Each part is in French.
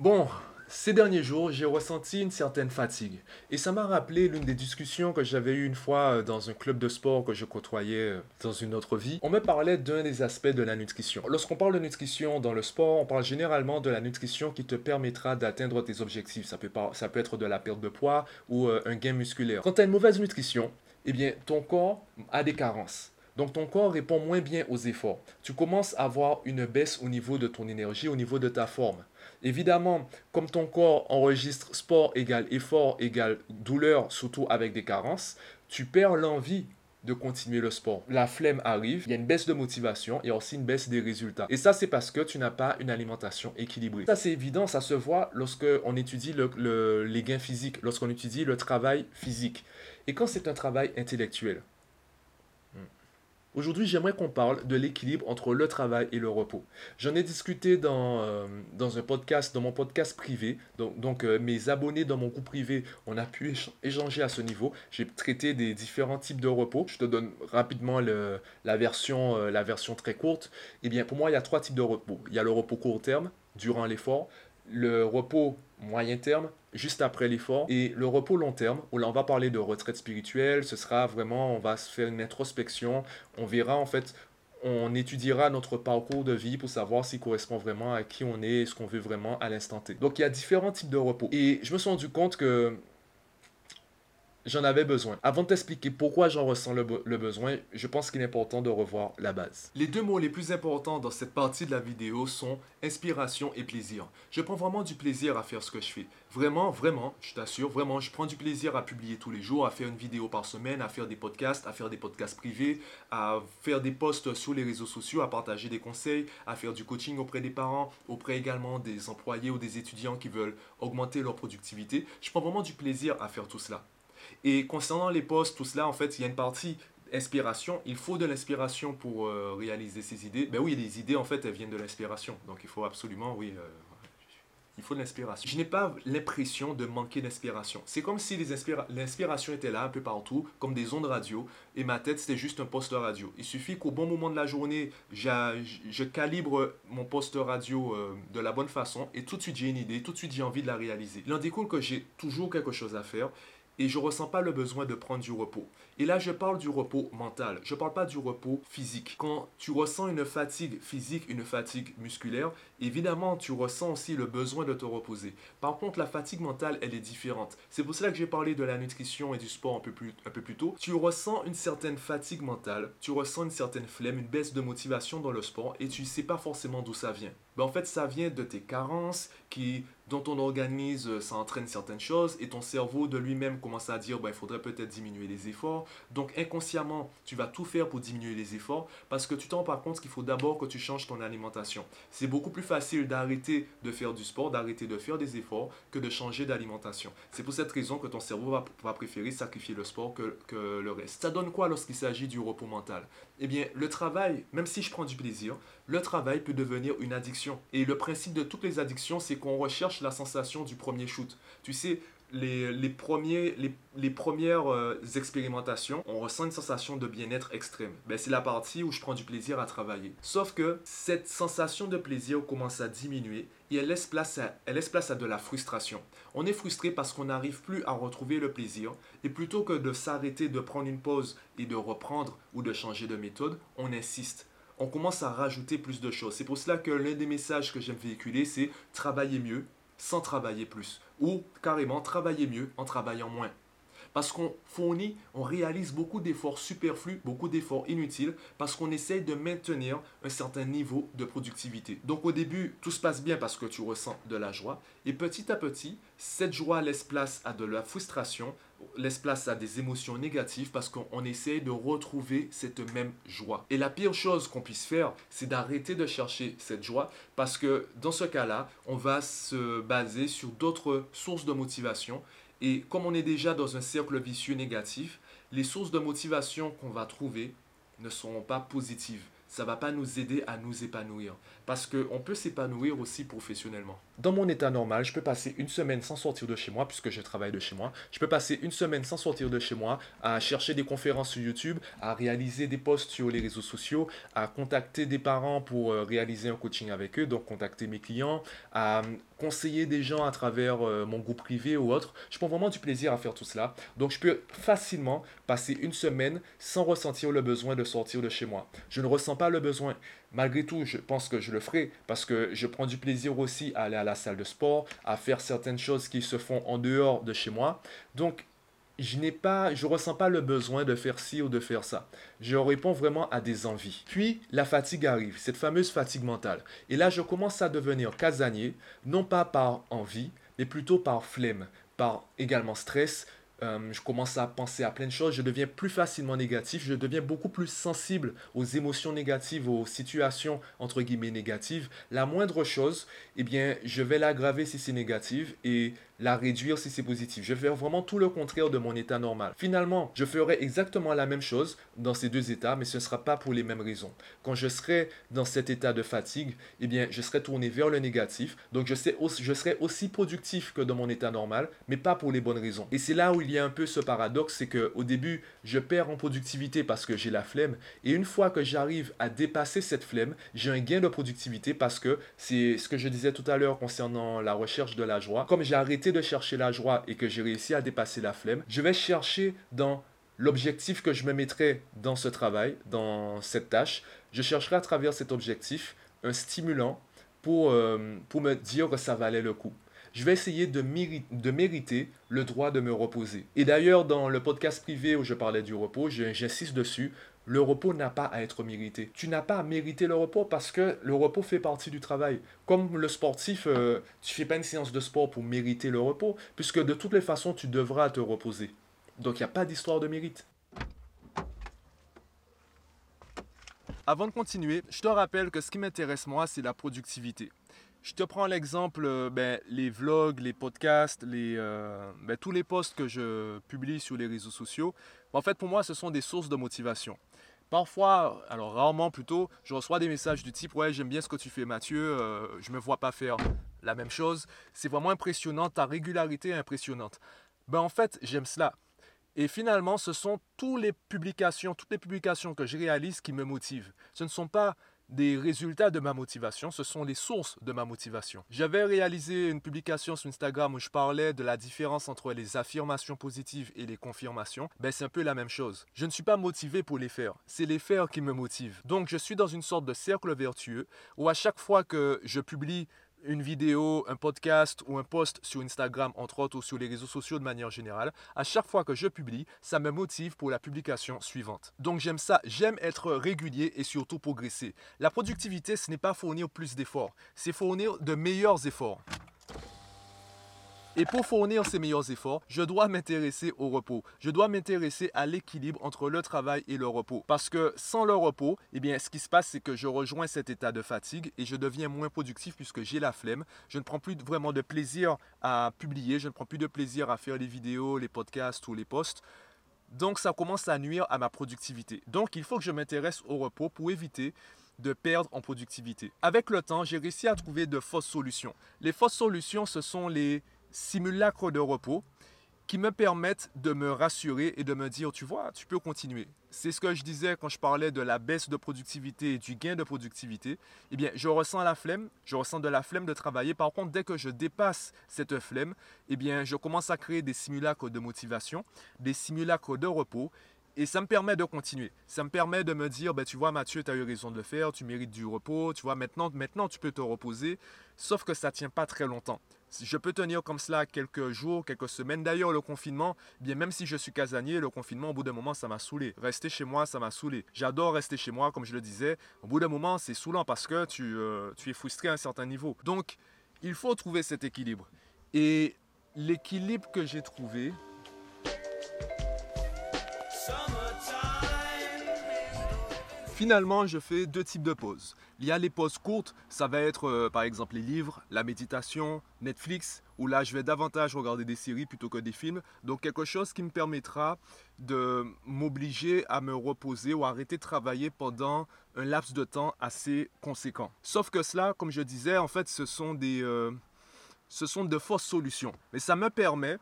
Bon, ces derniers jours, j'ai ressenti une certaine fatigue. Et ça m'a rappelé l'une des discussions que j'avais eues une fois euh, dans un club de sport que je côtoyais euh, dans une autre vie. On me parlait d'un des aspects de la nutrition. Lorsqu'on parle de nutrition dans le sport, on parle généralement de la nutrition qui te permettra d'atteindre tes objectifs. Ça peut, ça peut être de la perte de poids ou euh, un gain musculaire. Quand tu as une mauvaise nutrition, eh bien, ton corps a des carences. Donc ton corps répond moins bien aux efforts. Tu commences à avoir une baisse au niveau de ton énergie, au niveau de ta forme. Évidemment, comme ton corps enregistre sport égale effort égale douleur, surtout avec des carences, tu perds l'envie de continuer le sport. La flemme arrive, il y a une baisse de motivation et aussi une baisse des résultats. Et ça, c'est parce que tu n'as pas une alimentation équilibrée. Ça, c'est évident, ça se voit lorsque on étudie les gains physiques, lorsqu'on étudie le travail physique. Et quand c'est un travail intellectuel, Aujourd'hui, j'aimerais qu'on parle de l'équilibre entre le travail et le repos. J'en ai discuté dans, euh, dans un podcast, dans mon podcast privé. Donc, euh, mes abonnés dans mon groupe privé, on a pu échanger à ce niveau. J'ai traité des différents types de repos. Je te donne rapidement la, version, euh, la version très courte. Eh bien, pour moi, il y a trois types de repos. Il y a le repos court terme, durant l'effort, le repos moyen terme, juste après l'effort, et le repos long terme, où là on va parler de retraite spirituelle, ce sera vraiment, on va se faire une introspection, on verra en fait, on étudiera notre parcours de vie pour savoir s'il correspond vraiment à qui on est ce qu'on veut vraiment à l'instant T. Donc il y a différents types de repos. Et je me suis rendu compte que j'en avais besoin. Avant de t'expliquer pourquoi j'en ressens le, besoin, je pense qu'il est important de revoir la base. Les deux mots les plus importants dans cette partie de la vidéo sont inspiration et plaisir. Je prends vraiment du plaisir à faire ce que je fais. Vraiment, vraiment, je t'assure, vraiment, je prends du plaisir à publier tous les jours, à faire une vidéo par semaine, à faire des podcasts, à faire des podcasts privés, à faire des posts sur les réseaux sociaux, à partager des conseils, à faire du coaching auprès des parents, auprès également des employés ou des étudiants qui veulent augmenter leur productivité. Je prends vraiment du plaisir à faire tout cela. Et concernant les postes, tout cela, en fait, il y a une partie inspiration. Il faut de l'inspiration pour euh, réaliser ces idées. Ben oui, les idées, en fait, elles viennent de l'inspiration. Donc, il faut absolument, oui, euh, il faut de l'inspiration. Je n'ai pas l'impression de manquer d'inspiration. C'est comme si l'inspiration était là un peu partout, comme des ondes radio, et ma tête, c'était juste un poste radio. Il suffit qu'au bon moment de la journée, je calibre mon poste radio euh, de la bonne façon, et tout de suite, j'ai une idée, tout de suite, j'ai envie de la réaliser. Il en découle que j'ai toujours quelque chose à faire, et je ressens pas le besoin de prendre du repos. Et là, je parle du repos mental. Je parle pas du repos physique. Quand tu ressens une fatigue physique, une fatigue musculaire, évidemment, tu ressens aussi le besoin de te reposer. Par contre, la fatigue mentale, elle est différente. C'est pour cela que j'ai parlé de la nutrition et du sport un peu, plus, un peu plus tôt. Tu ressens une certaine fatigue mentale, tu ressens une certaine flemme, une baisse de motivation dans le sport et tu ne sais pas forcément d'où ça vient. Ben, en fait, ça vient de tes carences qui dont ton organisme, ça entraîne certaines choses et ton cerveau de lui-même commence à dire ben, il faudrait peut-être diminuer les efforts. Donc inconsciemment, tu vas tout faire pour diminuer les efforts parce que tu t'en rends compte qu'il faut d'abord que tu changes ton alimentation. C'est beaucoup plus facile d'arrêter de faire du sport, d'arrêter de faire des efforts que de changer d'alimentation. C'est pour cette raison que ton cerveau va, préférer sacrifier le sport que, que le reste. Ça donne quoi lorsqu'il s'agit du repos mental? Eh bien, le travail, même si je prends du plaisir, le travail peut devenir une addiction. Et le principe de toutes les addictions, c'est qu'on recherche la sensation du premier shoot. Tu sais, les, premières euh, expérimentations, on ressent une sensation de bien-être extrême. Ben, c'est la partie où je prends du plaisir à travailler. Sauf que cette sensation de plaisir commence à diminuer et elle laisse place à, elle laisse place à de la frustration. On est frustré parce qu'on n'arrive plus à retrouver le plaisir et plutôt que de s'arrêter, de prendre une pause et de reprendre ou de changer de méthode, on insiste on commence à rajouter plus de choses. C'est pour cela que l'un des messages que j'aime véhiculer, c'est travailler mieux sans travailler plus. Ou carrément travailler mieux en travaillant moins. Parce qu'on fournit, on réalise beaucoup d'efforts superflus, beaucoup d'efforts inutiles, parce qu'on essaye de maintenir un certain niveau de productivité. Donc au début, tout se passe bien parce que tu ressens de la joie, et petit à petit, cette joie laisse place à de la frustration, laisse place à des émotions négatives parce qu'on essaye de retrouver cette même joie. Et la pire chose qu'on puisse faire, c'est d'arrêter de chercher cette joie parce que dans ce cas-là, on va se baser sur d'autres sources de motivation et comme on est déjà dans un cercle vicieux négatif, les sources de motivation qu'on va trouver ne seront pas positives. Ça ne va pas nous aider à nous épanouir. parce qu'on peut s'épanouir aussi professionnellement. Dans mon état normal, je peux passer une semaine sans sortir de chez moi, puisque je travaille de chez moi. Je peux passer une semaine sans sortir de chez moi, à chercher des conférences sur YouTube, à réaliser des posts sur les réseaux sociaux, à contacter des parents pour euh, réaliser un coaching avec eux, donc contacter mes clients, à conseiller des gens à travers euh, mon groupe privé ou autre. Je prends vraiment du plaisir à faire tout cela. Donc je peux facilement passer une semaine sans ressentir le besoin de sortir de chez moi. Je ne ressens pas le besoin. Malgré tout, je pense que je le ferai parce que je prends du plaisir aussi à aller à la salle de sport, à faire certaines choses qui se font en dehors de chez moi. Donc je n'ai pas, je ressens pas le besoin de faire ci ou de faire ça. Je réponds vraiment à des envies. Puis la fatigue arrive, cette fameuse fatigue mentale. Et là, je commence à devenir casanier, non pas par envie, mais plutôt par flemme, par également stress, euh, je commence à penser à plein de choses, je deviens plus facilement négatif, je deviens beaucoup plus sensible aux émotions négatives, aux situations entre guillemets négatives. La moindre chose, eh bien, je vais l'aggraver si c'est négatif et la réduire si c'est positif. Je vais faire vraiment tout le contraire de mon état normal. Finalement, je ferai exactement la même chose dans ces deux états, mais ce ne sera pas pour les mêmes raisons. Quand je serai dans cet état de fatigue, eh bien, je serai tourné vers le négatif. Donc, je, serai aussi productif que dans mon état normal, mais pas pour les bonnes raisons. Et c'est là où il y a un peu ce paradoxe, c'est qu'au début, je perds en productivité parce que j'ai la flemme. Et une fois que j'arrive à dépasser cette flemme, j'ai un gain de productivité parce que c'est ce que je disais tout à l'heure concernant la recherche de la joie. Comme j'ai arrêté de chercher la joie et que j'ai réussi à dépasser la flemme, je vais chercher dans l'objectif que je me mettrai dans ce travail, dans cette tâche. Je chercherai à travers cet objectif un stimulant pour, euh, pour me dire que ça valait le coup je vais essayer de, mériter le droit de me reposer. Et d'ailleurs, dans le podcast privé où je parlais du repos, j'insiste dessus, le repos n'a pas à être mérité. Tu n'as pas à mériter le repos parce que le repos fait partie du travail. Comme le sportif, euh, tu fais pas une séance de sport pour mériter le repos, puisque de toutes les façons, tu devras te reposer. Donc il n'y a pas d'histoire de mérite. Avant de continuer, je te rappelle que ce qui m'intéresse moi, c'est la productivité. Je te prends l'exemple, euh, ben, les vlogs, les podcasts, les, euh, ben, tous les posts que je publie sur les réseaux sociaux. En fait, pour moi, ce sont des sources de motivation. Parfois, alors rarement plutôt, je reçois des messages du type Ouais, j'aime bien ce que tu fais, Mathieu, euh, je me vois pas faire la même chose. C'est vraiment impressionnant, ta régularité est impressionnante. Ben, en fait, j'aime cela. Et finalement, ce sont toutes les publications, toutes les publications que je réalise qui me motivent. Ce ne sont pas des résultats de ma motivation, ce sont les sources de ma motivation. J'avais réalisé une publication sur Instagram où je parlais de la différence entre les affirmations positives et les confirmations. Ben, c'est un peu la même chose. Je ne suis pas motivé pour les faire, c'est les faire qui me motivent. Donc je suis dans une sorte de cercle vertueux où à chaque fois que je publie une vidéo, un podcast ou un post sur Instagram, entre autres, ou sur les réseaux sociaux de manière générale, à chaque fois que je publie, ça me motive pour la publication suivante. Donc j'aime ça, j'aime être régulier et surtout progresser. La productivité, ce n'est pas fournir plus d'efforts, c'est fournir de meilleurs efforts. Et pour fournir ces meilleurs efforts, je dois m'intéresser au repos. Je dois m'intéresser à l'équilibre entre le travail et le repos. Parce que sans le repos, eh bien, ce qui se passe, c'est que je rejoins cet état de fatigue et je deviens moins productif puisque j'ai la flemme. Je ne prends plus vraiment de plaisir à publier, je ne prends plus de plaisir à faire les vidéos, les podcasts ou les posts. Donc ça commence à nuire à ma productivité. Donc il faut que je m'intéresse au repos pour éviter de perdre en productivité. Avec le temps, j'ai réussi à trouver de fausses solutions. Les fausses solutions, ce sont les simulacres de repos qui me permettent de me rassurer et de me dire, tu vois, tu peux continuer. C'est ce que je disais quand je parlais de la baisse de productivité et du gain de productivité. Eh bien, je ressens la flemme, je ressens de la flemme de travailler. Par contre, dès que je dépasse cette flemme, eh bien, je commence à créer des simulacres de motivation, des simulacres de repos et ça me permet de continuer. Ça me permet de me dire, ben, tu vois Mathieu, tu as eu raison de le faire, tu mérites du repos, tu vois, maintenant, maintenant tu peux te reposer. Sauf que ça ne tient pas très longtemps. Je peux tenir comme cela quelques jours, quelques semaines. D'ailleurs, le confinement, bien même si je suis casanier, le confinement, au bout d'un moment, ça m'a saoulé. Rester chez moi, ça m'a saoulé. J'adore rester chez moi, comme je le disais. Au bout d'un moment, c'est saoulant parce que tu, euh, tu es frustré à un certain niveau. Donc, il faut trouver cet équilibre. Et l'équilibre que j'ai trouvé, Finalement, je fais deux types de pauses. Il y a les pauses courtes, ça va être euh, par exemple les livres, la méditation, Netflix, où là je vais davantage regarder des séries plutôt que des films. Donc quelque chose qui me permettra de m'obliger à me reposer ou arrêter de travailler pendant un laps de temps assez conséquent. Sauf que cela, comme je disais, en fait, ce sont des, euh, ce sont de fausses solutions. Mais ça me permet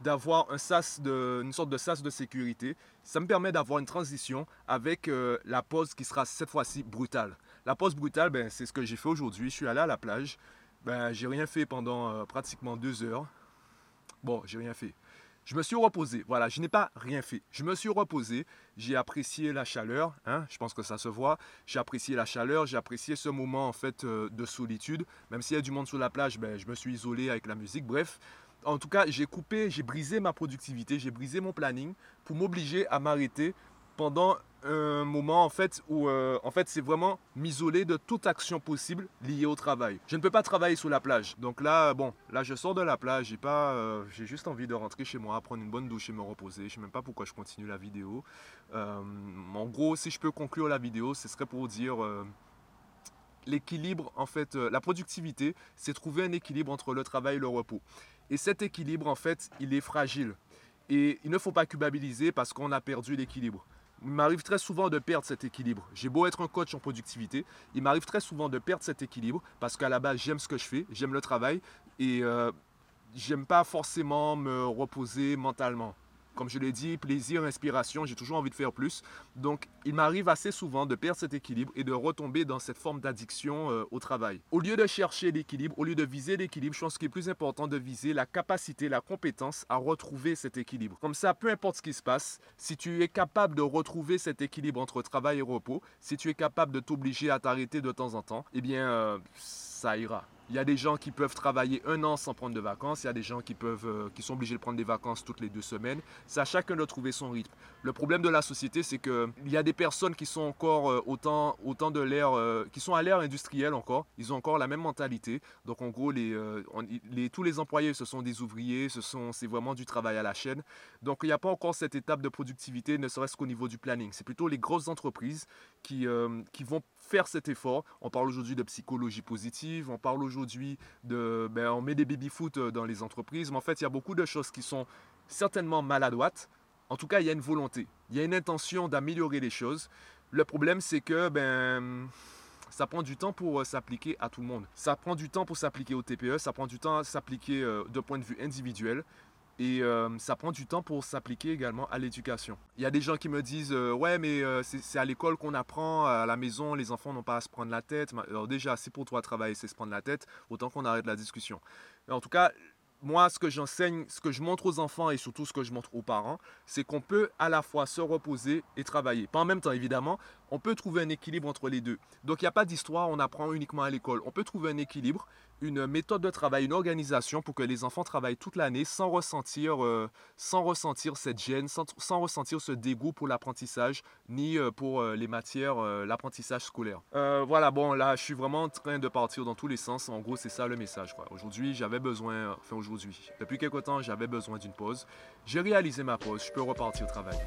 d'avoir un sas de, une sorte de sas de sécurité. Ça me permet d'avoir une transition avec euh, la pause qui sera cette fois-ci brutale. La pause brutale, ben, c'est ce que j'ai fait aujourd'hui. Je suis allé à la plage. Ben, j'ai rien fait pendant euh, pratiquement deux heures. Bon, j'ai rien fait. Je me suis reposé. Voilà, je n'ai pas rien fait. Je me suis reposé. J'ai apprécié la chaleur. Hein, je pense que ça se voit. J'ai apprécié la chaleur. J'ai apprécié ce moment en fait euh, de solitude. Même s'il y a du monde sur la plage, ben, je me suis isolé avec la musique. Bref, en tout cas, j'ai coupé, j'ai brisé ma productivité, j'ai brisé mon planning pour m'obliger à m'arrêter pendant un moment en fait où euh, en fait c'est vraiment m'isoler de toute action possible liée au travail. Je ne peux pas travailler sous la plage. Donc là bon, là je sors de la plage, j'ai pas euh, j'ai juste envie de rentrer chez moi, prendre une bonne douche et me reposer. Je sais même pas pourquoi je continue la vidéo. Euh, en gros, si je peux conclure la vidéo, ce serait pour dire l'équilibre en fait la productivité, c'est trouver un équilibre entre le travail et le repos. Et cet équilibre, en fait, il est fragile. Et il ne faut pas culpabiliser parce qu'on a perdu l'équilibre. Il m'arrive très souvent de perdre cet équilibre. J'ai beau être un coach en productivité, il m'arrive très souvent de perdre cet équilibre parce qu'à la base, j'aime ce que je fais, j'aime le travail et euh, j'aime pas forcément me reposer mentalement. Comme je l'ai dit, plaisir, inspiration, j'ai toujours envie de faire plus. Donc, il m'arrive assez souvent de perdre cet équilibre et de retomber dans cette forme d'addiction euh, au travail. Au lieu de chercher l'équilibre, au lieu de viser l'équilibre, je pense qu'il est plus important de viser la capacité, la compétence à retrouver cet équilibre. Comme ça, peu importe ce qui se passe, si tu es capable de retrouver cet équilibre entre travail et repos, si tu es capable de t'obliger à t'arrêter de temps en temps, eh bien, euh, ça ira. Il y a des gens qui peuvent travailler un an sans prendre de vacances. Il y a des gens qui, peuvent, euh, qui sont obligés de prendre des vacances toutes les deux semaines. C'est à chacun de trouver son rythme. Le problème de la société, c'est qu'il y a des personnes qui sont encore euh, autant, autant de l'ère, euh, qui sont à l'ère industrielle encore. Ils ont encore la même mentalité. Donc en gros, les, les, tous les employés, ce sont des ouvriers. Ce c'est vraiment du travail à la chaîne. Donc il n'y a pas encore cette étape de productivité, ne serait-ce qu'au niveau du planning. C'est plutôt les grosses entreprises qui, qui vont faire cet effort. On parle aujourd'hui de psychologie positive, on parle aujourd'hui de... Ben, on met des baby-foot euh, dans les entreprises, mais en fait, il y a beaucoup de choses qui sont certainement maladroites. En tout cas, il y a une volonté, il y a une intention d'améliorer les choses. Le problème, c'est que ben, ça prend du temps pour euh, s'appliquer à tout le monde. Ça prend du temps pour s'appliquer au TPE, ça prend du temps à s'appliquer euh, de point de vue individuel. Et euh, ça prend du temps pour s'appliquer également à l'éducation. Il y a des gens qui me disent euh, Ouais, mais euh, c'est à l'école qu'on apprend, à la maison, les enfants n'ont pas à se prendre la tête. Alors, déjà, si pour toi travailler, c'est se prendre la tête, autant qu'on arrête la discussion. En tout cas, moi, ce que j'enseigne, ce que je montre aux enfants et surtout ce que je montre aux parents, c'est qu'on peut à la fois se reposer et travailler. Pas en même temps, évidemment, on peut trouver un équilibre entre les deux. Donc, il n'y a pas d'histoire, on apprend uniquement à l'école. On peut trouver un équilibre une méthode de travail, une organisation pour que les enfants travaillent toute l'année sans ressentir, euh, sans ressentir cette gêne, sans, ressentir ce dégoût pour l'apprentissage, ni euh, pour euh, les matières, l'apprentissage scolaire. voilà, bon, là, je suis vraiment en train de partir dans tous les sens. En gros, c'est ça le message. Aujourd'hui, j'avais besoin, enfin aujourd'hui, depuis quelque temps, j'avais besoin d'une pause. J'ai réalisé ma pause, je peux repartir travailler.